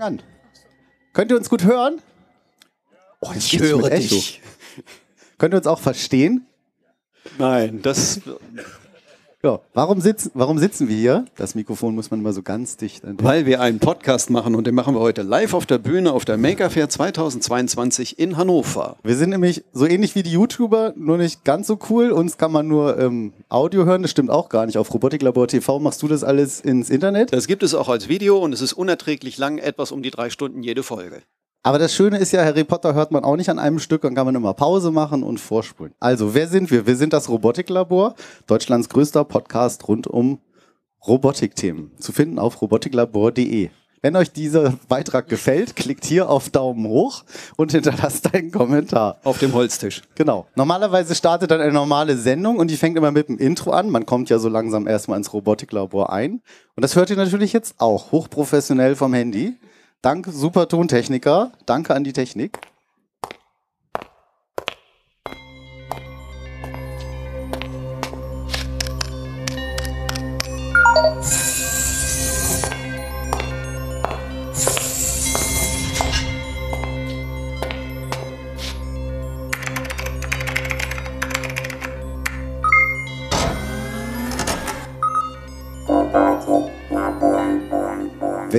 Fangen an. Könnt ihr uns gut hören? Oh, ich höre dich. Könnt ihr uns auch verstehen? Nein, das ja, warum sitzen, warum sitzen wir hier? Das Mikrofon muss man immer so ganz dicht. Weil wir einen Podcast machen und den machen wir heute live auf der Bühne auf der Maker Fair 2022 in Hannover. Wir sind nämlich so ähnlich wie die YouTuber, nur nicht ganz so cool. Uns kann man nur ähm, Audio hören, das stimmt auch gar nicht. Auf Robotiklabor TV machst du das alles ins Internet? Das gibt es auch als Video und es ist unerträglich lang, etwas um die drei Stunden jede Folge. Aber das Schöne ist ja, Harry Potter hört man auch nicht an einem Stück, dann kann man immer Pause machen und vorspulen. Also, wer sind wir? Wir sind das Robotiklabor, Deutschlands größter Podcast rund um Robotikthemen. Zu finden auf robotiklabor.de. Wenn euch dieser Beitrag gefällt, klickt hier auf Daumen hoch und hinterlasst einen Kommentar. Auf dem Holztisch. Genau. Normalerweise startet dann eine normale Sendung und die fängt immer mit dem Intro an. Man kommt ja so langsam erstmal ins Robotiklabor ein. Und das hört ihr natürlich jetzt auch hochprofessionell vom Handy. Danke, super Tontechniker. Danke an die Technik.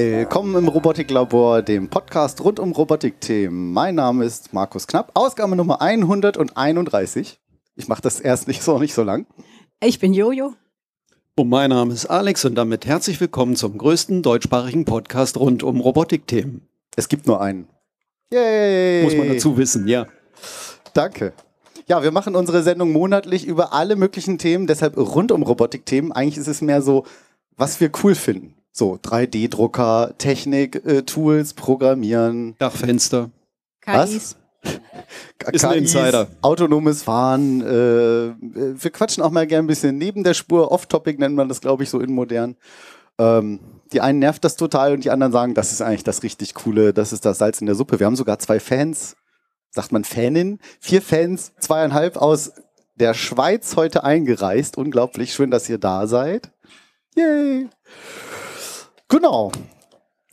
Willkommen im Robotiklabor, dem Podcast rund um Robotikthemen. Mein Name ist Markus Knapp, Ausgabe Nummer 131. Ich mache das erst nicht so, nicht so lang. Ich bin Jojo. Und mein Name ist Alex und damit herzlich willkommen zum größten deutschsprachigen Podcast rund um Robotikthemen. Es gibt nur einen. Yay! Muss man dazu wissen, ja. Danke. Ja, wir machen unsere Sendung monatlich über alle möglichen Themen, deshalb rund um Robotikthemen. Eigentlich ist es mehr so, was wir cool finden. So 3D-Drucker, Technik, äh, Tools, Programmieren. Dachfenster. KIs. Ist ein Insider. Autonomes Fahren. Äh, wir quatschen auch mal gern ein bisschen neben der Spur. Off-Topic nennt man das, glaube ich, so in modern. Ähm, die einen nervt das total und die anderen sagen, das ist eigentlich das richtig Coole, das ist das Salz in der Suppe. Wir haben sogar zwei Fans, sagt man Fanin, vier Fans, zweieinhalb aus der Schweiz heute eingereist. Unglaublich schön, dass ihr da seid. Yay! Genau.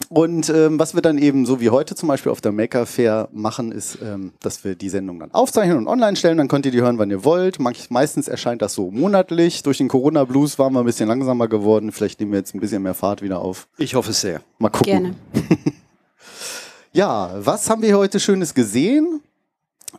Und ähm, was wir dann eben so wie heute zum Beispiel auf der Maker Fair machen, ist, ähm, dass wir die Sendung dann aufzeichnen und online stellen. Dann könnt ihr die hören, wann ihr wollt. Meistens erscheint das so monatlich. Durch den Corona-Blues waren wir ein bisschen langsamer geworden. Vielleicht nehmen wir jetzt ein bisschen mehr Fahrt wieder auf. Ich hoffe es sehr. Mal gucken. Gerne. ja, was haben wir heute Schönes gesehen?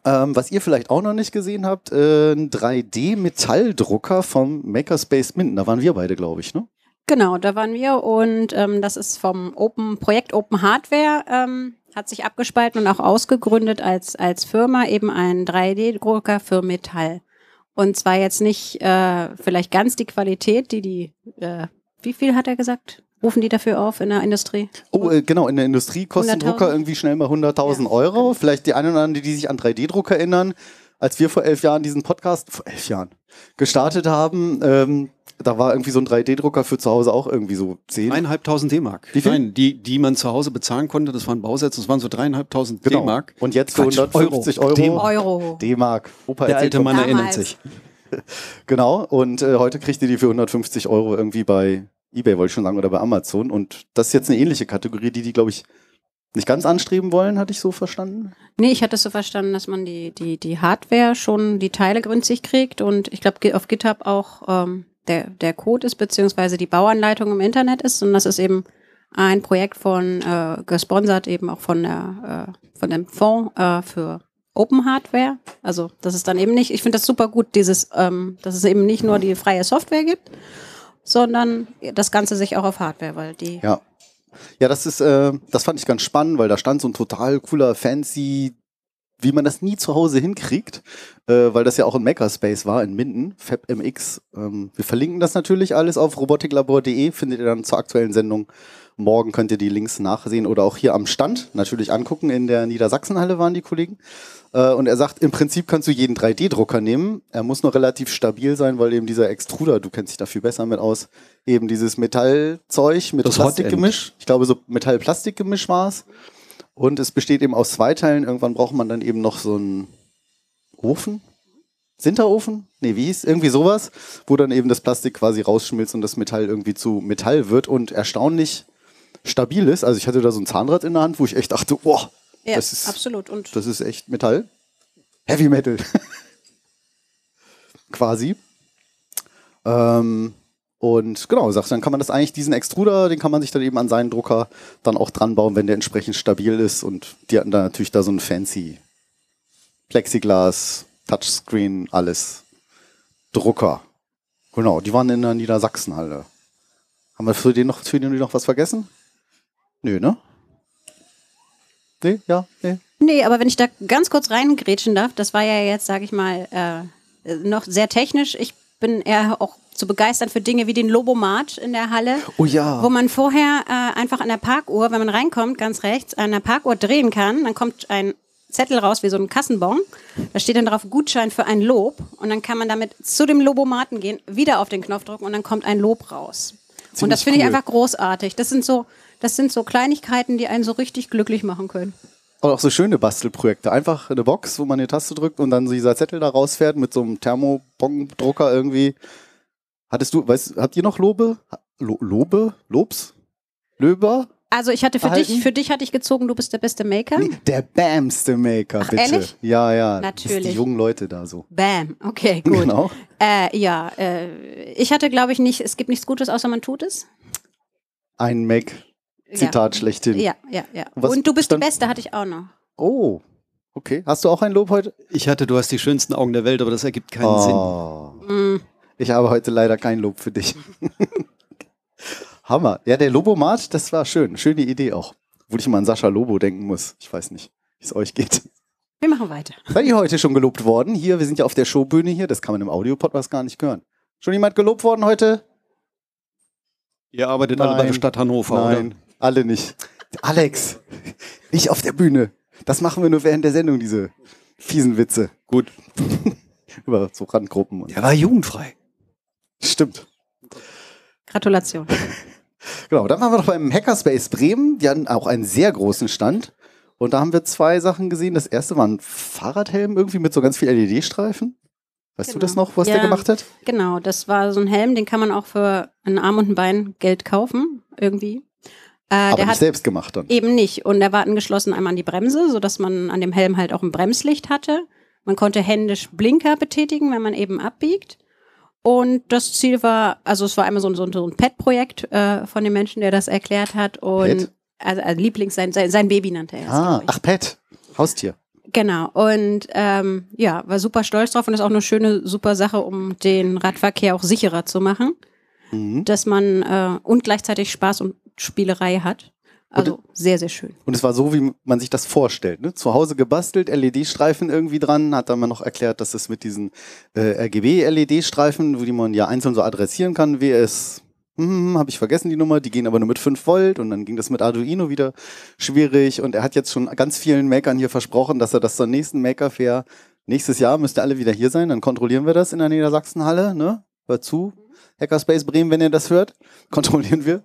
Ähm, was ihr vielleicht auch noch nicht gesehen habt, äh, ein 3D-Metalldrucker vom Makerspace Minden. Da waren wir beide, glaube ich, ne? Genau, da waren wir und ähm, das ist vom Open Projekt Open Hardware, ähm, hat sich abgespalten und auch ausgegründet als, als Firma, eben ein 3D-Drucker für Metall. Und zwar jetzt nicht äh, vielleicht ganz die Qualität, die die, äh, wie viel hat er gesagt? Rufen die dafür auf in der Industrie? Oh, äh, genau, in der Industrie kosten Drucker irgendwie schnell mal 100.000 ja. Euro. Vielleicht die einen oder anderen, die sich an 3D-Druck erinnern, als wir vor elf Jahren diesen Podcast, vor elf Jahren, gestartet haben, ähm, da war irgendwie so ein 3D-Drucker für zu Hause auch irgendwie so 10. Eineinhalbtausend D-Mark. Wie viel? Nein, die, die man zu Hause bezahlen konnte, das waren Bausätze, das waren so dreieinhalbtausend genau. D-Mark. Und jetzt für 150 Euro. D-Mark. D-Mark. Opa Der alte Mann erinnert sich. genau, und äh, heute kriegt ihr die für 150 Euro irgendwie bei Ebay, wollte ich schon sagen, oder bei Amazon. Und das ist jetzt eine ähnliche Kategorie, die die, glaube ich, nicht ganz anstreben wollen, hatte ich so verstanden? Nee, ich hatte es so verstanden, dass man die, die, die Hardware schon, die Teile günstig kriegt und ich glaube auf GitHub auch ähm, der, der Code ist, beziehungsweise die Bauanleitung im Internet ist. Und das ist eben ein Projekt von, äh, gesponsert eben auch von der, äh, von dem Fonds äh, für Open Hardware. Also das ist dann eben nicht, ich finde das super gut, dieses, ähm, dass es eben nicht nur die freie Software gibt, sondern das Ganze sich auch auf Hardware, weil die. Ja. Ja, das ist, äh, das fand ich ganz spannend, weil da stand so ein total cooler, fancy wie man das nie zu Hause hinkriegt, äh, weil das ja auch ein Makerspace war in Minden, FabMX. Ähm, wir verlinken das natürlich alles auf robotiklabor.de, findet ihr dann zur aktuellen Sendung. Morgen könnt ihr die Links nachsehen oder auch hier am Stand natürlich angucken. In der Niedersachsenhalle waren die Kollegen. Äh, und er sagt, im Prinzip kannst du jeden 3D-Drucker nehmen. Er muss nur relativ stabil sein, weil eben dieser Extruder, du kennst dich dafür besser mit aus, eben dieses Metallzeug mit Plastikgemisch. Ich glaube, so Metall-Plastikgemisch war es. Und es besteht eben aus zwei Teilen. Irgendwann braucht man dann eben noch so einen Ofen. Sinterofen? Nee, wie hieß? Irgendwie sowas, wo dann eben das Plastik quasi rausschmilzt und das Metall irgendwie zu Metall wird. Und erstaunlich stabil ist. Also ich hatte da so ein Zahnrad in der Hand, wo ich echt dachte, boah, Ja, das ist, absolut. Und das ist echt Metall. Heavy Metal. Quasi. Ähm, und genau, sagt, dann kann man das eigentlich, diesen Extruder, den kann man sich dann eben an seinen Drucker dann auch dran bauen, wenn der entsprechend stabil ist. Und die hatten da natürlich da so ein fancy Plexiglas, Touchscreen, alles. Drucker. Genau, die waren in der Niedersachsenhalle. Haben wir für den noch, für den noch was vergessen? Nö, ne? Nee, ja, nee. Nee, aber wenn ich da ganz kurz reingrätschen darf, das war ja jetzt, sage ich mal, äh, noch sehr technisch. Ich bin eher auch zu begeistern für Dinge wie den Lobomat in der Halle, Oh ja. wo man vorher äh, einfach an der Parkuhr, wenn man reinkommt, ganz rechts, an der Parkuhr drehen kann. Dann kommt ein Zettel raus wie so ein Kassenbon. Da steht dann drauf Gutschein für ein Lob. Und dann kann man damit zu dem Lobomaten gehen, wieder auf den Knopf drücken und dann kommt ein Lob raus. und das Ziemlich finde ich cool. einfach großartig. Das sind so, das sind so Kleinigkeiten, die einen so richtig glücklich machen können. Und auch so schöne Bastelprojekte. Einfach eine Box, wo man eine Taste drückt und dann so dieser Zettel da rausfährt mit so einem Thermobon-Drucker irgendwie. Hattest du, weißt, habt ihr noch Lobe? Lo Lobe? Lobs? Löber? Also ich hatte für Erhalten? dich, für dich hatte ich gezogen, du bist der beste Maker. Nee, der Bamste Maker, Ach, bitte. ehrlich? Ja, ja. Natürlich. die jungen Leute da so. Bam, okay, gut. Genau. Äh, ja, äh, ich hatte, glaube ich, nicht, es gibt nichts Gutes, außer man tut es. Ein Mac. Zitat schlechthin. Ja, ja, ja. Und was Und du bist stand- die Beste, hatte ich auch noch. Oh. Okay. Hast du auch ein Lob heute? Ich hatte, du hast die schönsten Augen der Welt, aber das ergibt keinen Sinn. Oh. Mm, Ich habe heute leider kein Lob für dich. Hammer. Ja, der Lobomat, das war schön. Schöne Idee auch. Obwohl ich immer an Sascha Lobo denken muss. Ich weiß nicht, wie es euch geht. wir machen weiter. Seid ihr heute schon gelobt worden? Hier, wir sind ja auf der Showbühne hier. Das kann man im Audio-Podcast gar nicht hören. Schon jemand gelobt worden heute? Ihr arbeitet alle bei Nein. der Stadt Hannover, Nein, alle nicht. Alex, nicht auf der Bühne. Das machen wir nur während der Sendung, diese fiesen Witze. oder? Gut. Über so Randgruppen. Und Der war jugendfrei. Stimmt. Gratulation. Genau, dann waren wir noch beim Hackerspace Bremen. Die hatten auch einen sehr großen Stand. Und da haben wir zwei Sachen gesehen. Das erste war ein Fahrradhelm irgendwie mit so ganz viel LED-Streifen. Weißt du Genau. das noch, was Ja. der gemacht hat? Genau, das war so ein Helm, den kann man auch für einen Arm und ein Bein Geld kaufen, irgendwie. Äh, Aber der nicht hat selbst gemacht dann. Eben nicht. Und er war angeschlossen einmal an die Bremse, sodass man an dem Helm halt auch ein Bremslicht hatte. Man konnte händisch Blinker betätigen, wenn man eben abbiegt. Und das Ziel war, also es war einmal so ein, so ein, so ein Pet-Projekt äh, von dem Menschen, der das erklärt hat. Und Pet? also, also Lieblings, sein, sein, sein Baby nannte er es. Ah, ach, Pet. Haustier. Genau. Und ähm, ja, war super stolz drauf und ist auch eine schöne, super Sache, um den Radverkehr auch sicherer zu machen, Mhm. dass man äh, und gleichzeitig Spaß und Spielerei hat. Also sehr, sehr schön. Und es war so, wie man sich das vorstellt. Ne? Zu Hause gebastelt, LED-Streifen irgendwie dran, hat dann mal noch erklärt, dass es mit diesen äh, RGB-LED-Streifen, wo die man ja einzeln so adressieren kann, WS, hm, habe ich vergessen die Nummer, die gehen aber nur mit 5 Volt und dann ging das mit Arduino wieder schwierig und er hat jetzt schon ganz vielen Makern hier versprochen, dass er das zur nächsten Maker Fair nächstes Jahr müsste alle wieder hier sein, dann kontrollieren wir das in der Niedersachsenhalle, ne? Hört zu, Hackerspace Bremen, wenn ihr das hört, kontrollieren wir,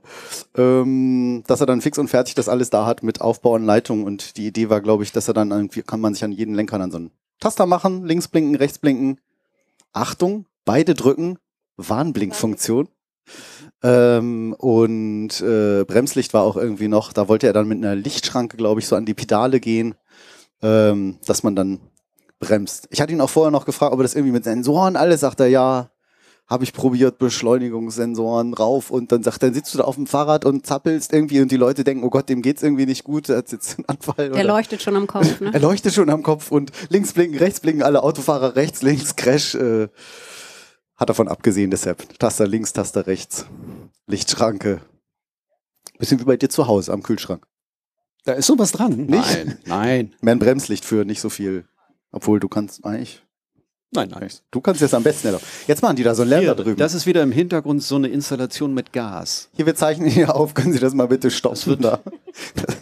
ähm, dass er dann fix und fertig das alles da hat mit Aufbau und Leitung. Und die Idee war, glaube ich, dass er dann irgendwie, kann man sich an jeden Lenker dann so einen Taster machen, links blinken, rechts blinken. Achtung, beide drücken, Warnblinkfunktion. Ähm, und äh, Bremslicht war auch irgendwie noch, da wollte er dann mit einer Lichtschranke, glaube ich, so an die Pedale gehen, ähm, dass man dann bremst. Ich hatte ihn auch vorher noch gefragt, ob er das irgendwie mit Sensoren alles, sagt er ja, habe ich probiert, Beschleunigungssensoren rauf und dann sagt er, dann sitzt du da auf dem Fahrrad und zappelst irgendwie und die Leute denken, oh Gott, dem geht's irgendwie nicht gut, er hat jetzt einen Anfall. Der leuchtet schon am Kopf, ne? Er leuchtet schon am Kopf und links blinken, rechts blinken, alle Autofahrer rechts, links, Crash. Äh, hat davon abgesehen, deshalb Taster links, Taster rechts, Lichtschranke. Bisschen wie bei dir zu Hause am Kühlschrank. Da ist sowas dran. Nicht? Nein, nein, Mehr ein Bremslicht für nicht so viel. Obwohl du kannst eigentlich. Nein, nein. Du kannst jetzt am besten. Ella. Jetzt machen die da so einen Lärm da drüben. das ist wieder im Hintergrund so eine Installation mit Gas. Hier, wir zeichnen hier auf. Können Sie das mal bitte stoppen? Das wird- da?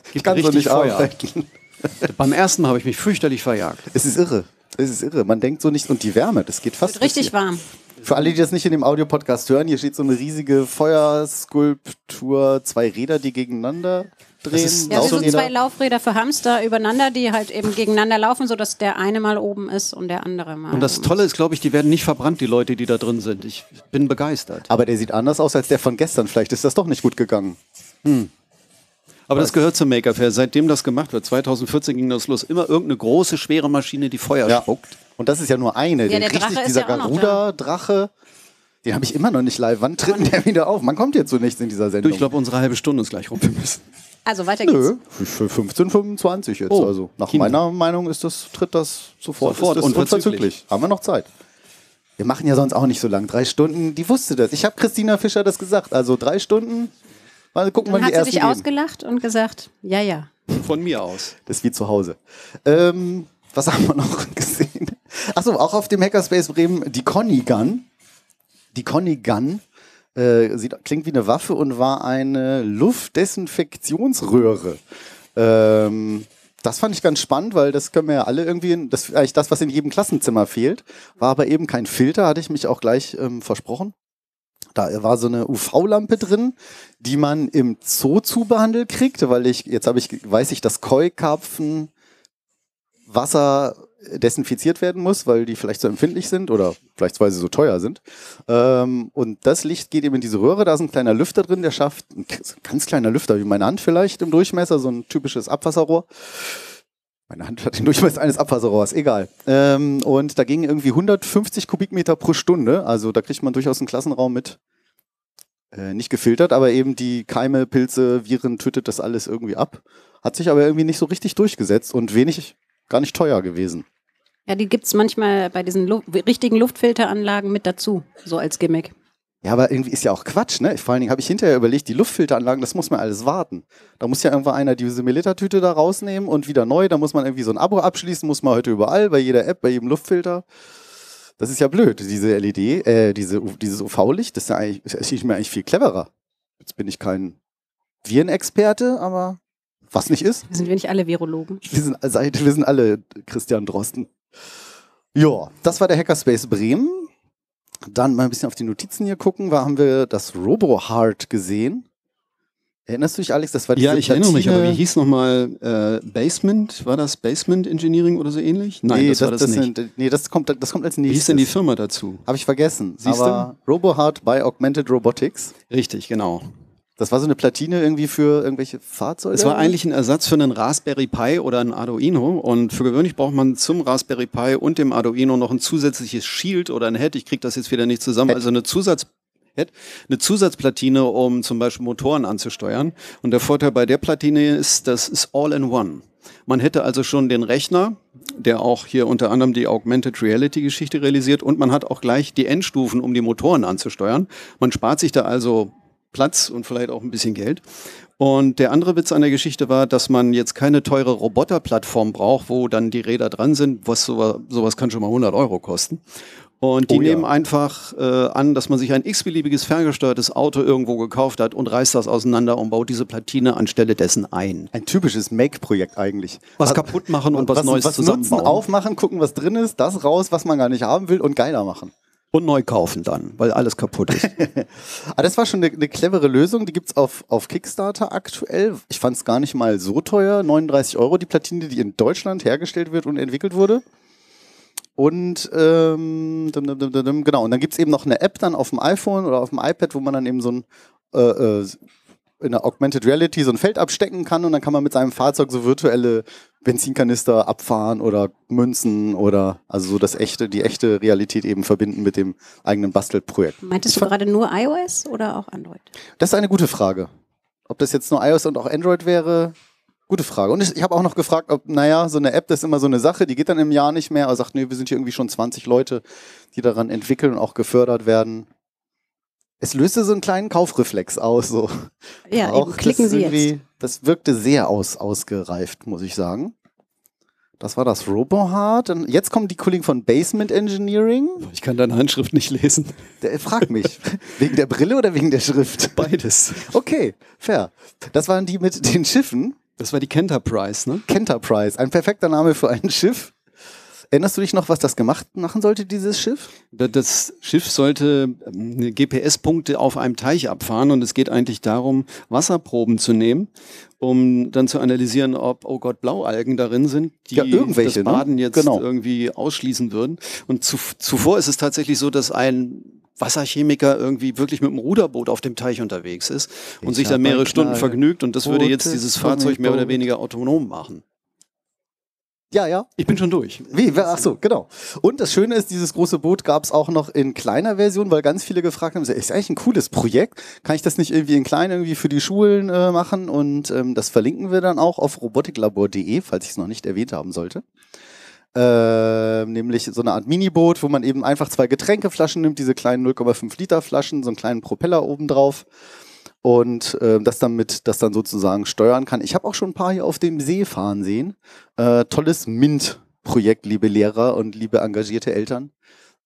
Ich Gibt kann so richtig nicht Feuer. arbeiten. Beim ersten Mal habe ich mich fürchterlich verjagt. Es ist irre. Es ist irre. Man denkt so nicht. Und die Wärme, das geht fast. Wird richtig hier. warm. Für alle, die das nicht in dem Audiopodcast hören, hier steht so eine riesige Feuerskulptur, zwei Räder, die gegeneinander drehen. ist- Ja, wie so zwei Laufräder für Hamster übereinander, die halt eben gegeneinander laufen, sodass der eine mal oben ist und der andere mal. Und das Tolle ist, glaube ich, die werden nicht verbrannt, die Leute, die da drin sind. Ich bin begeistert. Aber der sieht anders aus als der von gestern. Vielleicht ist das doch nicht gut gegangen. Aber das gehört zum Maker Fair. Seitdem das gemacht wird, 2014 ging das los, immer irgendeine große, schwere Maschine, die Feuer Ja. spuckt. Und das ist ja nur eine. Ja, der Drache richtig, ist dieser ja auch noch Garuda-Drache, den habe ich immer noch nicht live. Wann tritt denn der wieder auf? Man kommt jetzt so nichts in dieser Du, Sendung. ich glaube, unsere halbe Stunde ist gleich rum. Wir müssen. Also weiter geht's. Nö, für 15,25 jetzt. Oh, also nach Kino. meiner Meinung ist das, tritt das sofort. Sofort, ist das unverzüglich. Haben wir noch Zeit. Wir machen ja sonst auch nicht so lang. Drei Stunden, die wusste das. Ich habe Christina Fischer das gesagt. Also drei Stunden. Mal gucken, Dann wann die hat sie ersten dich gehen. ausgelacht und gesagt, ja, ja. Von mir aus. Das ist wie zu Hause. Ähm, was haben wir noch gesehen? Achso, auch auf dem Hackerspace Bremen die Conny Gun. Die Conny Gun äh, sieht, klingt wie eine Waffe und war eine Luftdesinfektionsröhre. Ähm, das fand ich ganz spannend, weil das können wir ja alle irgendwie, das eigentlich das, was in jedem Klassenzimmer fehlt. War aber eben kein Filter, hatte ich mich auch gleich ähm, versprochen. Da war so eine UV-Lampe drin, die man im Zoo zubehandelt kriegt, weil ich, jetzt habe ich, weiß ich, dass Koi-Karpfen Wasser desinfiziert werden muss, weil die vielleicht so empfindlich sind oder vielleicht weil sie so teuer sind. Ähm, und das Licht geht eben in diese Röhre, da ist ein kleiner Lüfter drin, der schafft, ein ganz kleiner Lüfter, wie meine Hand vielleicht im Durchmesser, so ein typisches Abwasserrohr. Meine Hand hat den Durchmesser eines Abwasserrohrs, egal. Ähm, und da gingen irgendwie 150 Kubikmeter pro Stunde, also da kriegt man durchaus einen Klassenraum mit. Äh, nicht gefiltert, aber eben die Keime, Pilze, Viren tötet das alles irgendwie ab. Hat sich aber irgendwie nicht so richtig durchgesetzt und wenig, gar nicht teuer gewesen. Ja, die gibt's manchmal bei diesen Lu richtigen Luftfilteranlagen mit dazu, so als Gimmick. Ja, aber irgendwie ist ja auch Quatsch, ne? Vor allen Dingen habe ich hinterher überlegt, die Luftfilteranlagen, das muss man alles warten. Da muss ja irgendwann einer diese Millilitertüte da rausnehmen und wieder neu. Da muss man irgendwie so ein Abo abschließen, muss man heute überall, bei jeder App, bei jedem Luftfilter. Das ist ja blöd, diese LED, äh, diese, dieses UV-Licht, das ist ja eigentlich, das ist mir eigentlich viel cleverer. Jetzt bin ich kein Virenexperte, aber was nicht ist, Sind wir nicht alle Virologen? wir sind, seit- wir sind alle Christian Drosten. Ja, das war der Hackerspace Bremen. Dann mal ein bisschen auf die Notizen hier gucken. Da haben wir das RoboHeart gesehen. Erinnerst du dich, Alex? Das war Ja, ich erinnere mich, aber wie hieß nochmal äh, Basement? War das Basement Engineering oder so ähnlich? Nein, nee, das, war das, nicht. Sind, nee, das kommt, das kommt als wie nächstes. hieß denn die Firma dazu? Habe ich vergessen. Siehst du? aber RoboHeart by Augmented Robotics. Richtig, genau. Das war so eine Platine irgendwie für irgendwelche Fahrzeuge. Es war eigentlich ein Ersatz für einen Raspberry Pi oder ein Arduino und für gewöhnlich braucht man zum Raspberry Pi und dem Arduino noch ein zusätzliches Shield oder ein Head. Ich kriege das jetzt wieder nicht zusammen. Head. Also eine Zusatz eine Zusatzplatine, um zum Beispiel Motoren anzusteuern. Und der Vorteil bei der Platine ist, das ist all in one. Man hätte also schon den Rechner, der auch hier unter anderem die Augmented Reality Geschichte realisiert und man hat auch gleich die Endstufen, um die Motoren anzusteuern. Man spart sich da also Platz und vielleicht auch ein bisschen Geld. Und der andere Witz an der Geschichte war, dass man jetzt keine teure Roboterplattform braucht, wo dann die Räder dran sind. Was sowas, sowas kann schon mal 100 Euro kosten. Und die Oh ja. nehmen einfach äh, an, dass man sich ein x-beliebiges ferngesteuertes Auto irgendwo gekauft hat und reißt das auseinander und baut diese Platine anstelle dessen ein. ein typisches Make-Projekt eigentlich. Was kaputt machen und was Neues was nutzen, zusammenbauen. aufmachen, gucken, was drin ist, das raus, was man gar nicht haben will und geiler machen. Und neu kaufen dann, weil alles kaputt ist. Aber das war schon eine, eine clevere Lösung. Die gibt's auf, auf Kickstarter aktuell. Ich fand es gar nicht mal so teuer. 39 Euro die Platine, die in Deutschland hergestellt wird und entwickelt wurde. Und ähm, genau, und dann gibt's eben noch eine App dann auf dem iPhone oder auf dem iPad, wo man dann eben so ein äh, äh, in der Augmented Reality so ein Feld abstecken kann und dann kann man mit seinem Fahrzeug so virtuelle Benzinkanister abfahren oder Münzen oder also so das echte, die echte Realität eben verbinden mit dem eigenen Bastelprojekt. Meintest Ich du gerade nur iOS oder auch Android? Das ist eine gute Frage. Ob das jetzt nur iOS und auch Android wäre, gute Frage. Und ich, ich habe auch noch gefragt, ob, naja, so eine App, das ist immer so eine Sache, die geht dann im Jahr nicht mehr, aber sagt, nee, wir sind hier irgendwie schon 20 Leute, die daran entwickeln und auch gefördert werden. Es löste so einen kleinen Kaufreflex aus. So. Ja, auch, eben, klicken das Sie irgendwie- jetzt. Das wirkte sehr aus, ausgereift, muss ich sagen. Das war das RoboHeart. Und jetzt kommen die Kollegen von Basement Engineering. Ich kann deine Handschrift nicht lesen. Der fragt mich, wegen der Brille oder wegen der Schrift? Beides. Okay, fair. Das waren die mit den Schiffen. Das war die Kenterprise, ne? Kenterprise, ein perfekter Name für ein Schiff. Erinnerst du dich noch, was das gemacht machen sollte, dieses Schiff? Da- Das Schiff sollte ähm, GPS-Punkte auf einem Teich abfahren und es geht eigentlich darum, Wasserproben zu nehmen, um dann zu analysieren, ob, oh Gott, Blaualgen darin sind, die Ja, irgendwelche, das Baden ne? jetzt Genau. irgendwie ausschließen würden. Und zu, zuvor ist es tatsächlich so, dass ein Wasserchemiker irgendwie wirklich mit einem Ruderboot auf dem Teich unterwegs ist und Ich sich dann mehrere Stunden vergnügt und das würde jetzt dieses Fahrzeug mehr oder weniger autonom machen. Ja, ja. Ich bin schon durch. Wie? Ach so, genau. Und das Schöne ist, dieses große Boot gab es auch noch in kleiner Version, weil ganz viele gefragt haben, ist eigentlich ein cooles Projekt. Kann ich das nicht irgendwie in klein irgendwie für die Schulen äh, machen? Und ähm, das verlinken wir dann auch auf robotiklabor.de, falls ich es noch nicht erwähnt haben sollte. Äh, nämlich so eine Art Miniboot, wo man eben einfach zwei Getränkeflaschen nimmt, diese kleinen 0,5 Liter Flaschen, so einen kleinen Propeller oben drauf und äh, das dann mit, das dann sozusagen steuern kann. Ich habe auch schon ein paar hier auf dem See fahren sehen. Äh, tolles MINT-Projekt, liebe Lehrer und liebe engagierte Eltern.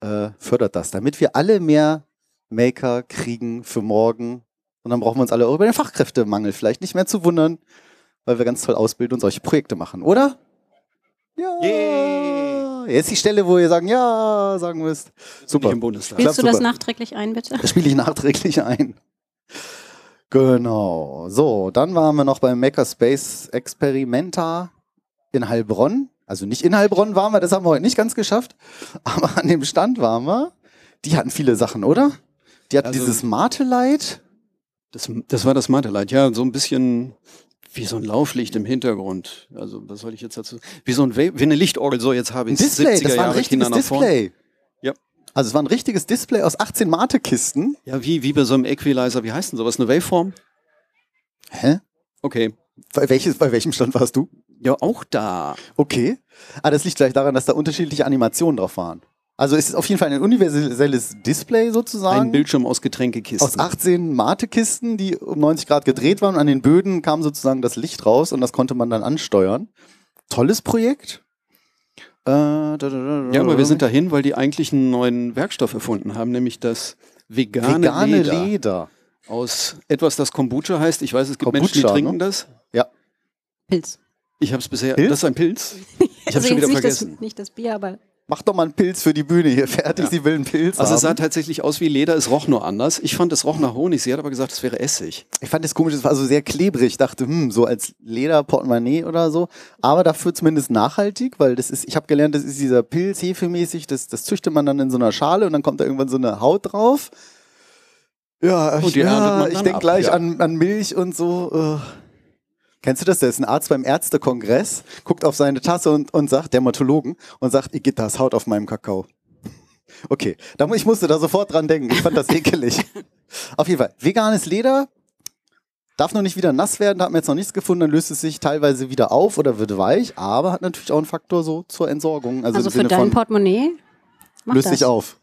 Äh, fördert das, damit wir alle mehr Maker kriegen für morgen. Und dann brauchen wir uns alle auch über den Fachkräftemangel vielleicht nicht mehr zu wundern, weil wir ganz toll ausbilden und solche Projekte machen, oder? Ja. Yay. Jetzt die Stelle, wo ihr sagen, ja, sagen müsst. Super. Im Bundestag. Spielst du das super. nachträglich ein, bitte? Das spiele ich nachträglich ein. Genau. So, dann waren wir noch beim Makerspace Experimenta in Heilbronn. Also nicht in Heilbronn waren wir, das haben wir heute nicht ganz geschafft. Aber an dem Stand waren wir. Die hatten viele Sachen, oder? Die hatten Also- dieses Mate-Light. Das, das war das Matelight, ja, so ein bisschen wie so ein Lauflicht im Hintergrund. Also, was soll ich jetzt dazu? Wie so ein wie eine Lichtorgel, so jetzt habe ich Display, 70er das war ein Jahre richtiges Kinder nach vorne. Display. Also es war ein richtiges Display aus 18 Mate-Kisten. Ja, wie, wie bei so einem Equalizer, wie heißt denn sowas? Eine Waveform? Hä? Okay. Bei, welches, bei welchem Stand warst du? Ja, auch da. Okay. Ah, das liegt vielleicht daran, dass da unterschiedliche Animationen drauf waren. Also es ist auf jeden Fall ein universelles Display sozusagen. Ein Bildschirm aus Getränkekisten. aus 18 Mate-Kisten, die um 90 Grad gedreht waren. An den Böden kam sozusagen das Licht raus und das konnte man dann ansteuern. Tolles Projekt. Da, da, da, Ja, aber wir sind dahin, weil die eigentlich einen neuen Werkstoff erfunden haben, nämlich das vegane, vegane Leder. Leder. Aus etwas, das Kombucha heißt. Ich weiß, es gibt Menschen, die Kombucha, trinken ne? das. Pilz. Ich habe es bisher. Pilz? Das ist ein Pilz? Ich habe Also schon wieder nicht vergessen. Das, nicht das Bier, aber Mach doch mal einen Pilz für die Bühne hier fertig. Ja. Sie will einen Pilz Also es sah haben. tatsächlich aus wie Leder, es roch nur anders. Ich fand, es roch nach Honig. Sie hat aber gesagt, es wäre Essig. Ich fand das komisch, es war so sehr klebrig. Ich dachte, hm, so als Lederportemonnaie oder so. Aber dafür zumindest nachhaltig, weil das ist, ich habe gelernt, das ist dieser Pilz hefemäßig, das, das züchtet man dann in so einer Schale und dann kommt da irgendwann so eine Haut drauf. Ja, ich, ja, ich denke gleich ja. an, an Milch und so. Äh. Kennst du das? Der ist ein Arzt beim Ärztekongress, guckt auf seine Tasse und, und sagt, Dermatologen, und sagt, Igitt, das Haut auf meinem Kakao. Okay, da, ich musste da sofort dran denken. Ich fand das ekelig. Auf jeden Fall, veganes Leder darf noch nicht wieder nass werden, da hat man jetzt noch nichts gefunden, dann löst es sich teilweise wieder auf oder wird weich, aber hat natürlich auch einen Faktor so zur Entsorgung. Also, also für dein Portemonnaie macht löst das. sich auf.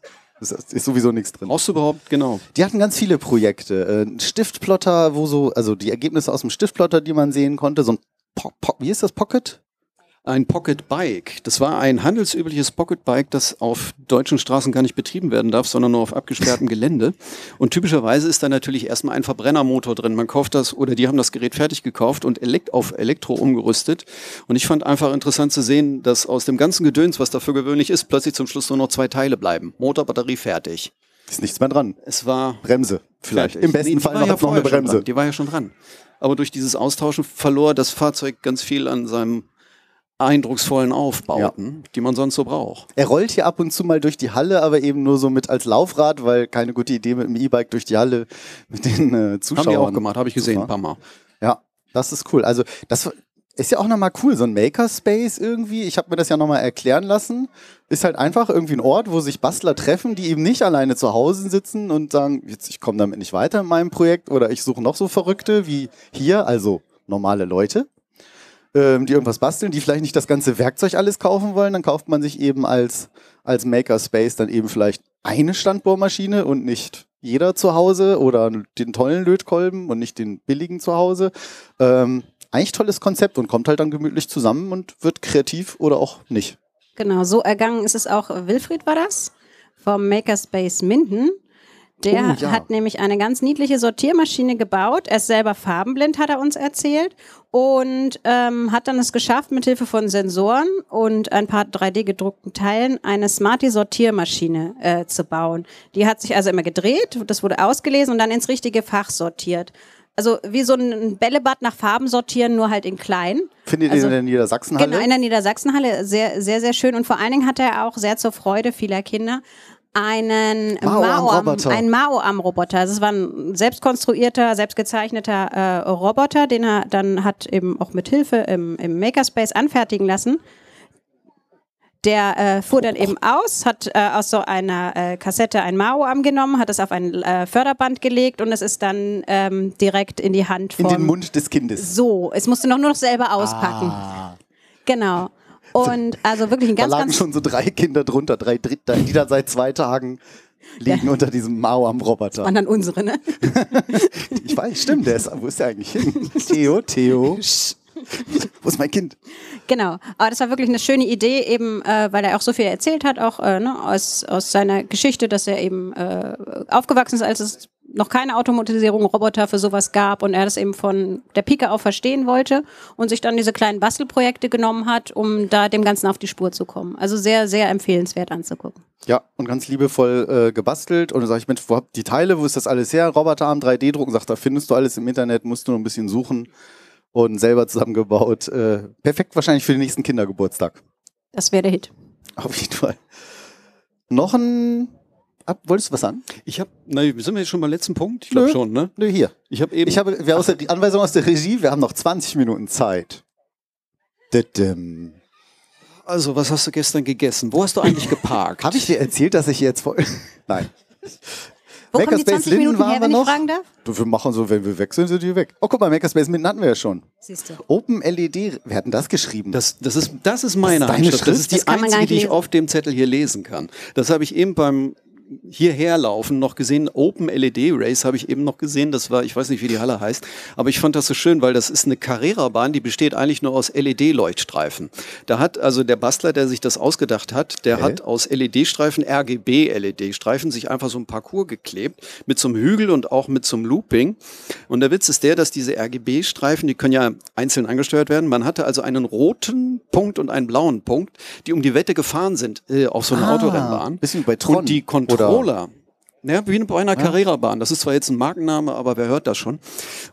Ist, ist sowieso nichts drin. Brauchst du überhaupt, genau. Die hatten ganz viele Projekte. Äh, Ein Stiftplotter, wo so, also die Ergebnisse aus dem Stiftplotter, die man sehen konnte, so ein po po wie ist das, Pocket? Ein Pocket Bike. Das war ein handelsübliches Pocket Bike, das auf deutschen Straßen gar nicht betrieben werden darf, sondern nur auf abgesperrtem Gelände. Und typischerweise ist da natürlich erstmal ein Verbrennermotor drin. Man kauft das oder die haben das Gerät fertig gekauft und elekt auf Elektro umgerüstet. Und ich fand einfach interessant zu sehen, dass aus dem ganzen Gedöns, was dafür gewöhnlich ist, plötzlich zum Schluss nur noch zwei Teile bleiben. Motor, Batterie, fertig. Ist nichts mehr dran. Es war Bremse, vielleicht. fertig. Im besten Nee, Fall noch, ja noch eine Bremse. Die war ja schon dran. Aber durch dieses Austauschen verlor das Fahrzeug ganz viel an seinem eindrucksvollen Aufbauten, die man sonst so braucht. Er rollt hier ab und zu mal durch die Halle, aber eben nur so mit als Laufrad, weil keine gute Idee mit dem E-Bike durch die Halle mit den äh, Zuschauern. Haben die auch gemacht, habe ich gesehen, ein paar Mal. Ja, das ist cool. Also das ist ja auch nochmal cool, so ein Makerspace irgendwie. Ich habe mir das ja nochmal erklären lassen. Ist halt einfach irgendwie ein Ort, wo sich Bastler treffen, die eben nicht alleine zu Hause sitzen und sagen, jetzt ich komme damit nicht weiter in meinem Projekt oder ich suche noch so Verrückte wie hier, also normale Leute, ähm, die irgendwas basteln, die vielleicht nicht das ganze Werkzeug alles kaufen wollen. Dann kauft man sich eben als, als Makerspace dann eben vielleicht eine Standbohrmaschine und nicht jeder zu Hause oder den tollen Lötkolben und nicht den billigen zu Hause. Ähm, eigentlich tolles Konzept und kommt halt dann gemütlich zusammen und wird kreativ oder auch nicht. Genau, so ergangen ist es auch. Wilfried war das vom Makerspace Minden. Der Oh, ja. hat nämlich eine ganz niedliche Sortiermaschine gebaut. Er ist selber farbenblind, hat er uns erzählt. Und ähm, hat dann es geschafft, mit Hilfe von Sensoren und ein paar 3D-gedruckten Teilen eine Smarty-Sortiermaschine äh, zu bauen. Die hat sich also immer gedreht, das wurde ausgelesen und dann ins richtige Fach sortiert. Also wie so ein Bällebad nach Farben sortieren, nur halt in klein. Findet Also- ihr in der Niedersachsenhalle? Genau, in der Niedersachsenhalle. Sehr, sehr, sehr schön. Und vor allen Dingen hat er auch sehr zur Freude vieler Kinder einen Mao-Arm-Roboter. Mao-Arm- einen Mao-Arm-Roboter. Also es war ein selbstkonstruierter, selbstgezeichneter äh, Roboter, den er dann hat eben auch mit Hilfe im, im Makerspace anfertigen lassen. Der äh, fuhr dann eben aus, hat äh, aus so einer äh, Kassette ein Mao-Arm genommen, hat es auf ein äh, Förderband gelegt und es ist dann ähm, direkt in die Hand In von den Mund des Kindes. so. Es musste noch nur noch selber auspacken. Ah. Genau. Und also wirklich ein Da ganz, lagen ganz schon so drei Kinder drunter, drei Dritter, die da seit zwei Tagen liegen unter diesem Mao am Roboter. waren dann unsere, ne? Ich weiß, stimmt, der ist, wo ist der eigentlich hin? Theo, Theo. Wo ist mein Kind? Genau, aber das war wirklich eine schöne Idee, eben äh, weil er auch so viel erzählt hat, auch äh, ne, aus, aus seiner Geschichte, dass er eben äh, aufgewachsen ist, als es noch keine Automatisierung Roboter für sowas gab und er das eben von der Pike auf verstehen wollte und sich dann diese kleinen Bastelprojekte genommen hat, um da dem Ganzen auf die Spur zu kommen. Also sehr, sehr empfehlenswert anzugucken. Ja, und ganz liebevoll äh, gebastelt. Und dann sage ich, Mensch, wo habt die Teile, wo ist das alles her? Roboterarm, 3D-Drucken, sagt, da findest du alles im Internet, musst du nur ein bisschen suchen und selber zusammengebaut. Äh, perfekt wahrscheinlich für den nächsten Kindergeburtstag. Das wäre der Hit. Auf jeden Fall. Noch ein. Ab, wolltest du was sagen? Ich habe, na, sind wir jetzt schon beim letzten Punkt? Ich glaube schon, ne? Nö, hier. Ich habe eben. Ich habe wir aus der Anweisung aus der Regie, wir haben noch 20 Minuten Zeit. Didim. also, was hast du gestern gegessen? Wo hast du eigentlich geparkt? Habe ich dir erzählt, dass ich jetzt voll. Nein. Wo kommen die Makerspace 20 Linden Minuten her, wir wenn ich fragen darf? Du, wir machen so, wenn wir weg sind, sind die weg. Oh, guck mal, Makerspace Minden hatten wir ja schon. Siehst du. Open LED, wer hat denn das geschrieben? Das, das, ist, das ist meine Das ist deine Handschrift. Das ist die Das einzige, die ich lesen. auf dem Zettel hier lesen kann. Das habe ich eben beim hierherlaufen noch gesehen. Open LED Race habe ich eben noch gesehen. Das war, ich weiß nicht, wie die Halle heißt, aber ich fand das so schön, weil das ist eine Carrera-Bahn, die besteht eigentlich nur aus LED-Leuchtstreifen. Da hat also der Bastler, der sich das ausgedacht hat, der Okay. hat aus LED-Streifen, RGB-LED-Streifen, sich einfach so ein Parcours geklebt mit so einem Hügel und auch mit so einem Looping. Und der Witz ist der, dass diese RGB-Streifen, die können ja einzeln angesteuert werden. Man hatte also einen roten Punkt und einen blauen Punkt, die um die Wette gefahren sind äh, auf so einer Ah, Autorennbahn. bisschen wie bei Tron, Und die oder? Controller. Ja, wie bei einer Carrera-Bahn. Das ist zwar jetzt ein Markenname, aber wer hört das schon?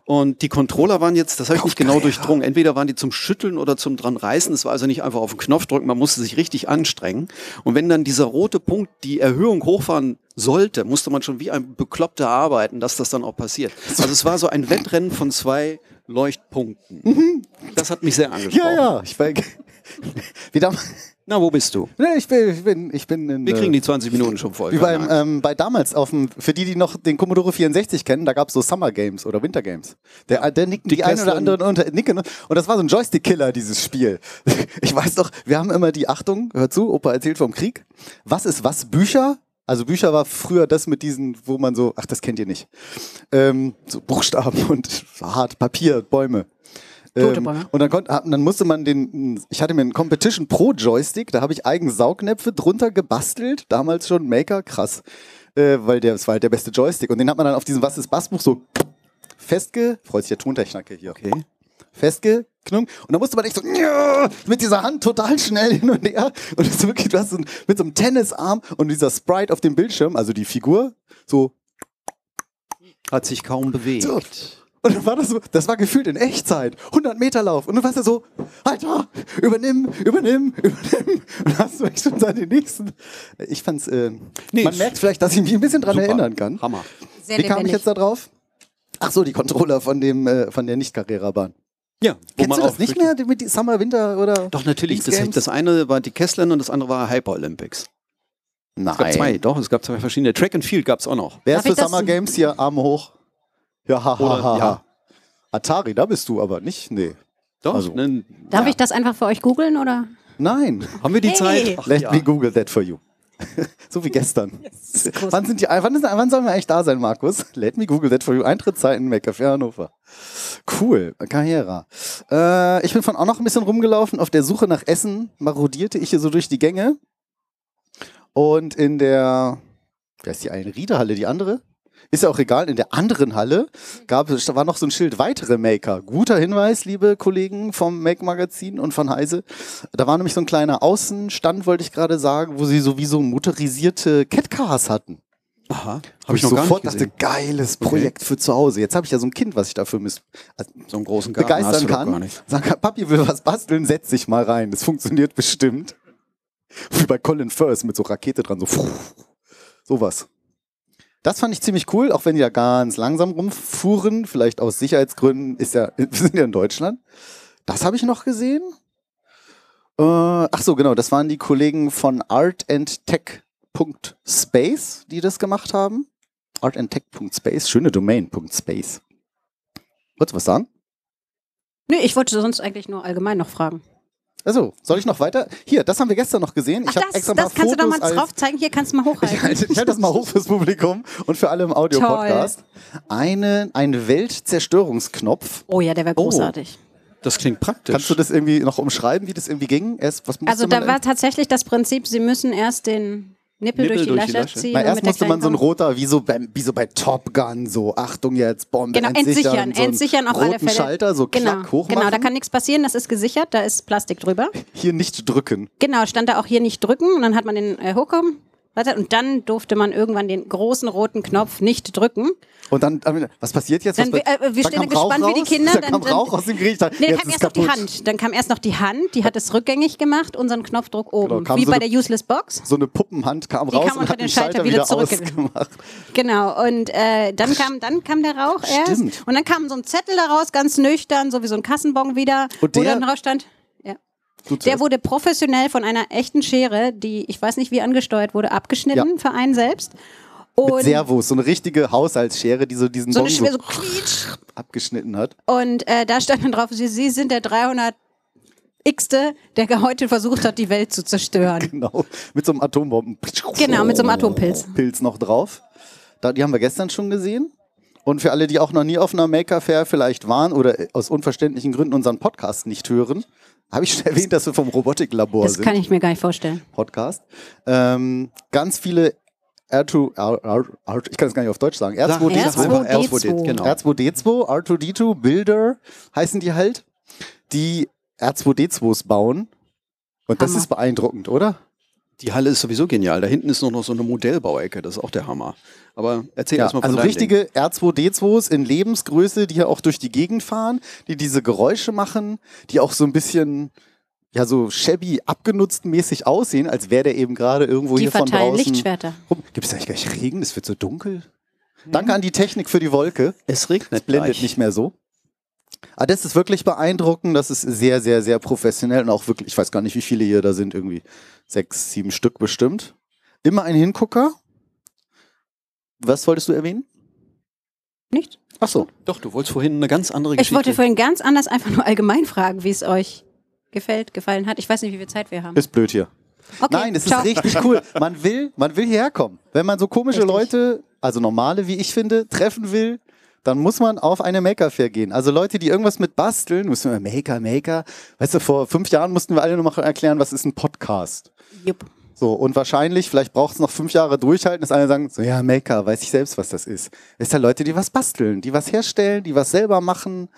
Und die Controller waren jetzt, das habe ich nicht genau durchdrungen, entweder waren die zum Schütteln oder zum dran reißen. Es war also nicht einfach auf den Knopf drücken, man musste sich richtig anstrengen. Und wenn dann dieser rote Punkt die Erhöhung hochfahren sollte, musste man schon wie ein Bekloppter arbeiten, dass das dann auch passiert. Also es war so ein Wettrennen von zwei Leuchtpunkten. Das hat mich sehr angesprochen. ja, ja, ich war. Wie damals. Na, wo bist du? Nee, ich bin, ich bin, ich bin in. Wir äh, kriegen die 20 Minuten schon voll. Wie beim, ähm, bei damals auf dem, für die, die noch den Commodore 64 kennen, da gab es so Summer Games oder Winter Games. Der, der nicken die, Die einen oder anderen unter, nicken. Und das war so ein Joystick-Killer, dieses Spiel. Ich weiß doch, wir haben immer die Achtung, hör zu, Opa erzählt vom Krieg. Was ist was? Bücher? Also Bücher war früher das mit diesen, wo man so, ach, das kennt ihr nicht. Ähm, so Buchstaben und hart, Papier, Bäume. Ähm, und dann, konnte, hab- dann musste man den, ich hatte mir einen Competition Pro Joystick, da habe ich eigen Saugnäpfe drunter gebastelt, damals schon Maker, krass, äh, weil der, das war halt der beste Joystick. Und den hat man dann auf diesem Was ist Bassbuch so festge, freut sich der Tontechniker hier, Okay. festgeknummt. Und dann musste man echt so mit dieser Hand total schnell hin und her. Und das ist wirklich, du hast so mit so einem Tennisarm und dieser Sprite auf dem Bildschirm, also die Figur, so Hat sich kaum bewegt. so. Und dann war das so, das war gefühlt in Echtzeit. 100 Meter Lauf. Und dann warst du so, Alter, übernimm, übernimm, übernimm. Und dann hast du echt schon seine nächsten. Ich fand's, äh, Nee, man merkt vielleicht, dass ich mich ein bisschen dran Super. erinnern kann. Hammer. Sehr Wie kam ich jetzt da drauf? Ach so, die Controller von dem, äh, von der Nicht-Carrera-Bahn. Ja, Kennst man du das nicht mehr mit Summer, Winter oder? Doch, natürlich. Das, das eine war die Kessler und das andere war Hyper Olympics. Es gab zwei, doch, es gab zwei verschiedene. Track and Field gab es auch noch. Wer Darf ist für Summer Games hier? Arm hoch. Ja, ha, ha, Oder- ha, ja. ha. Atari, da bist du aber nicht. Nee. Doch, Also- ne, Darf ja. ich das einfach für euch googeln oder? Nein. Haben wir die Hey. Zeit? Ach, Let ja. me Google that for you. so wie gestern. wann, sind die, wann, ist, wann sollen wir eigentlich da sein, Markus? Let me Google that for you. Eintrittszeiten McCafé Hannover. Cool, Carrera. Äh, ich bin von auch noch ein bisschen rumgelaufen. Auf der Suche nach Essen marodierte ich hier so durch die Gänge. Und in der, wie heißt die eine? Riederhalle, die andere? Ist ja auch egal, in der anderen Halle gab es, da war noch so ein Schild, weitere Maker. Guter Hinweis, liebe Kollegen vom Make Magazin und von Heise. Da war nämlich so ein kleiner Außenstand, wollte ich gerade sagen, wo sie sowieso motorisierte Catcars hatten. Aha, habe ich noch gar nicht sofort gesehen. dachte, geiles Projekt für zu Hause. Jetzt habe ich ja so ein Kind, was ich dafür miss also So einen großen Garten begeistern kann. Sagen kann, Papi will was basteln, setz dich mal rein. Das funktioniert bestimmt. Wie bei Colin Firth mit so Rakete dran, so. Sowas. Das fand ich ziemlich cool, auch wenn die da ganz langsam rumfuhren. Vielleicht aus Sicherheitsgründen ist ja, wir sind ja in Deutschland. Das habe ich noch gesehen. Äh, ach so, genau, das waren die Kollegen von artandtech.space, die das gemacht haben. artandtech.space, schöne Domain.space. Wolltest du was sagen? Nö, ich wollte sonst eigentlich nur allgemein noch fragen. Also, soll ich noch weiter? Hier, das haben wir gestern noch gesehen. Ach, ich habe das, extra das paar kannst du doch Fotos mal als, drauf zeigen. Hier kannst du mal hochhalten. Ich halte, ich halte das mal hoch fürs Publikum und für alle im Audio-Podcast. Eine, ein Weltzerstörungsknopf. Oh ja, der wäre Oh. großartig. Das klingt praktisch. Kannst du das irgendwie noch umschreiben, wie das irgendwie ging? Erst, was Also da war tatsächlich das Prinzip, sie müssen erst den Nippel, Nippel durch die durch die Lasche ziehen. Na, erst musste man so ein roter, wie so, beim, wie so bei Top Gun, so Achtung jetzt, Bombe, Genau, entsichern, so einen entsichern auf alle roten Fälle. Schalter, so genau, klack hoch Genau, da kann nichts passieren, das ist gesichert, da ist Plastik drüber. Hier nicht drücken. Genau, stand da auch hier nicht drücken und dann hat man den äh, hochkommen. Warte, Und dann durfte man irgendwann den großen roten Knopf nicht drücken. Und dann, was passiert jetzt? Dann, was, äh, wir da stehen gespannt wie die raus? Kinder. Da dann, kam dann, Rauch aus dem Gericht. Nee, dann jetzt kam erst noch die kaputt. Hand. Dann kam erst noch die Hand, die hat es rückgängig gemacht, unseren Knopfdruck oben. Genau, wie so bei eine- der Useless Box. So eine Puppenhand kam Die raus kam und hat den Schalter, Schalter wieder, wieder zurück- ausgemacht. Genau, und äh, dann, kam, dann kam der Rauch erst. Stimmt. Und dann kam so ein Zettel daraus, ganz nüchtern, so wie so ein Kassenbon wieder, Und wo der- dann drauf stand. Der wurde professionell von einer echten Schere, die ich weiß nicht wie angesteuert wurde, abgeschnitten Ja. für einen selbst. Mit Und Servos, so eine richtige Haushaltsschere, die so diesen so so so abgeschnitten hat. Und äh, da stand dann drauf, Sie, Sie sind der 300 Xte, der heute versucht hat, die Welt zu zerstören. Genau, mit so einem Atombomben. Genau, mit so einem Atompilz. Pilz noch drauf. Da, die haben wir gestern schon gesehen. Und für alle, die auch noch nie auf einer Maker Fair vielleicht waren oder aus unverständlichen Gründen unseren Podcast nicht hören, habe ich schon erwähnt, dass wir vom Robotiklabor Das sind. kann ich mir gar nicht vorstellen. Podcast. Ähm, ganz viele R2, R, R, R, ich kann es gar nicht auf Deutsch sagen. Sag- R2D2, sag einfach R2D2. genau. R2D2, R2D2, Builder heißen die halt, die R2D2s bauen. Und das Hammer. ist beeindruckend, oder? Die Halle ist sowieso genial. Da hinten ist noch, noch so eine Modellbauecke. Das ist auch der Hammer. Aber erzähl Ja, erst mal von also richtige R2D2s in Lebensgröße, die hier auch durch die Gegend fahren, die diese Geräusche machen, die auch so ein bisschen ja so shabby abgenutzt mäßig aussehen, als wäre der eben gerade irgendwo Die hier von verteilen draußen. Lichtschwerter. Gibt es eigentlich gleich Regen? Es wird so dunkel. Danke an die Technik für die Wolke. Es regnet Blendet gleich. nicht mehr so. Aber das ist wirklich beeindruckend. Das ist sehr, sehr, sehr professionell und auch wirklich, ich weiß gar nicht, wie viele hier da sind, irgendwie sechs, sieben Stück bestimmt. Immer ein Hingucker. Was wolltest du erwähnen? Nicht? Ach so. Doch, du wolltest vorhin eine ganz andere Ich Geschichte. wollte vorhin ganz anders einfach nur allgemein fragen, wie es euch gefällt, gefallen hat. Ich weiß nicht, wie viel Zeit wir haben. Ist blöd hier. Okay, Nein, es ist richtig cool. Man will, man will hierher kommen. Wenn man so komische Richtig. Leute, also normale, wie ich finde, treffen will, dann muss man auf eine Maker-Fair gehen. Also Leute, die irgendwas mit basteln, müssen wir Maker, Maker. Weißt du, vor fünf Jahren mussten wir alle nur mal erklären, was ist ein Podcast. Jupp. So, und wahrscheinlich, vielleicht braucht es noch fünf Jahre durchhalten, dass alle sagen, so ja, Maker, weiß ich selbst, was das ist. Es ist ja Leute, die was basteln, die was herstellen, die was selber machen.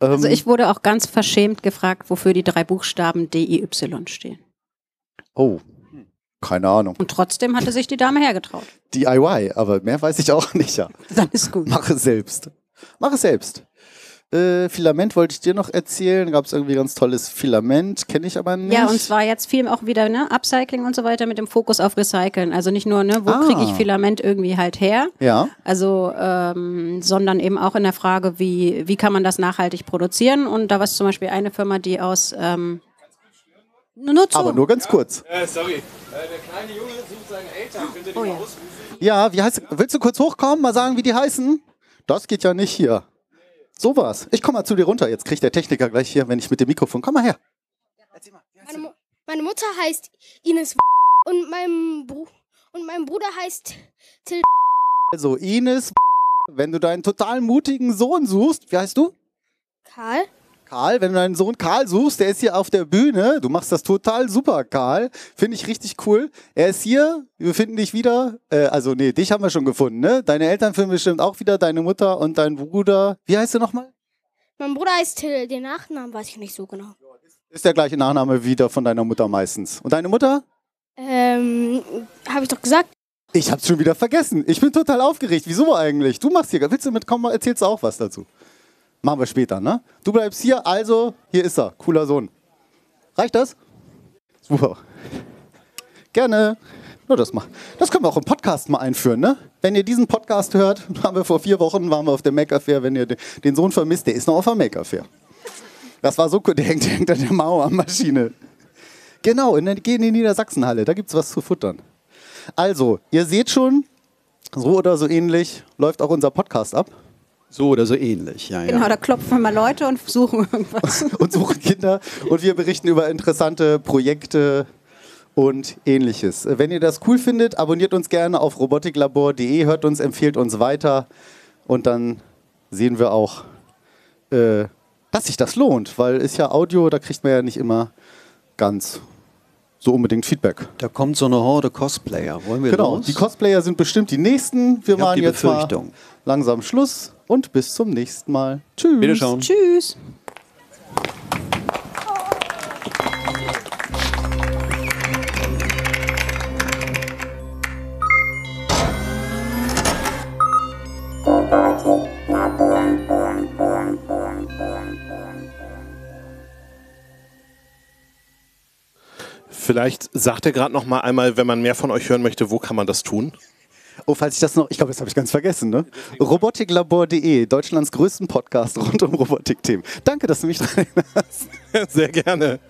Ähm, Also ich wurde auch ganz verschämt gefragt, wofür die drei Buchstaben DIY stehen. oh, keine Ahnung. Und trotzdem hatte sich die Dame hergetraut. DIY, aber mehr weiß ich auch nicht, ja. Dann ist gut. Mach es selbst. Mach es selbst. Äh, Filament wollte ich dir noch erzählen. Gab es irgendwie ganz tolles Filament, kenne ich aber nicht. Ja, und zwar jetzt viel auch wieder, ne, Upcycling und so weiter mit dem Fokus auf Recyceln. Also nicht nur, ne, wo Ah. kriege ich Filament irgendwie halt her, Ja, also, ähm, sondern eben auch in der Frage, wie, wie kann man das nachhaltig produzieren? Und da war es zum Beispiel eine Firma, die aus, ähm, nur, nur zu. aber nur ganz kurz. Äh, sorry. Äh, der kleine Junge sucht seine Eltern. Könnt ihr die Oh mal ja. ausrufen? Ja, wie heißt, willst du kurz hochkommen, mal sagen, wie die heißen? Das geht ja nicht hier. Sowas. Ich komme mal zu dir runter. Jetzt kriegt der Techniker gleich hier, wenn ich mit dem Mikrofon. Komm mal her. Meine, Mu meine Mutter heißt Ines und mein, Bru und mein Bruder heißt Till. Also, Ines, wenn du deinen total mutigen Sohn suchst, wie heißt du? Karl. Karl, wenn du deinen Sohn Karl suchst, der ist hier auf der Bühne. Du machst das total super, Karl. Finde ich richtig cool. Er ist hier. Wir finden dich wieder. Äh, also, nee, dich haben wir schon gefunden, ne? Deine Eltern finden bestimmt auch wieder. Deine Mutter und dein Bruder. Wie heißt du nochmal? Mein Bruder heißt Till. Den Nachnamen weiß ich nicht so genau. Ist der gleiche Nachname wieder von deiner Mutter meistens. Und deine Mutter? Ähm, habe ich doch gesagt. Ich hab's schon wieder vergessen. Ich bin total aufgeregt. Wieso eigentlich? Du machst hier. Willst du mitkommen? Erzählst du auch was dazu? Machen wir später, ne? Du bleibst hier, also, hier ist er. Cooler Sohn. Reicht das? Super. Gerne. Ja, das, mach, das können wir auch im Podcast mal einführen, ne? Wenn ihr diesen Podcast hört, haben wir vor vier Wochen, waren wir auf der Mac Fair, wenn ihr de- den Sohn vermisst, der ist noch auf der Mac Fair. Das war so cool, der hängt, an der Mauermaschine. Genau, in der, in die Niedersachsenhalle, da gibt's was zu futtern. Also, ihr seht schon, so oder so ähnlich läuft auch unser Podcast ab. So oder so ähnlich, ja, ja. Genau, da klopfen wir mal Leute und suchen irgendwas. und suchen Kinder und wir berichten über interessante Projekte und ähnliches. Äh, Wenn ihr das cool findet, abonniert uns gerne auf robotiklabor.de, hört uns, empfiehlt uns weiter und dann sehen wir auch, äh, dass sich das lohnt, weil ist ja Audio, da kriegt man ja nicht immer ganz so unbedingt Feedback. Da kommt so eine Horde Cosplayer. Wollen wir Genau, los? die Cosplayer sind bestimmt die nächsten. Wir Ich machen die jetzt mal Befürchtung. langsam Schluss und bis zum nächsten Mal. Tschüss. Tschüss. Vielleicht sagt er gerade noch mal einmal, wenn man mehr von euch hören möchte, wo kann man das tun? Oh, falls ich das noch, ich glaube, das habe ich ganz vergessen, ne? Robotiklabor.de, Deutschlands größten Podcast rund um Robotikthemen. Danke, dass du mich dran hast. Sehr gerne.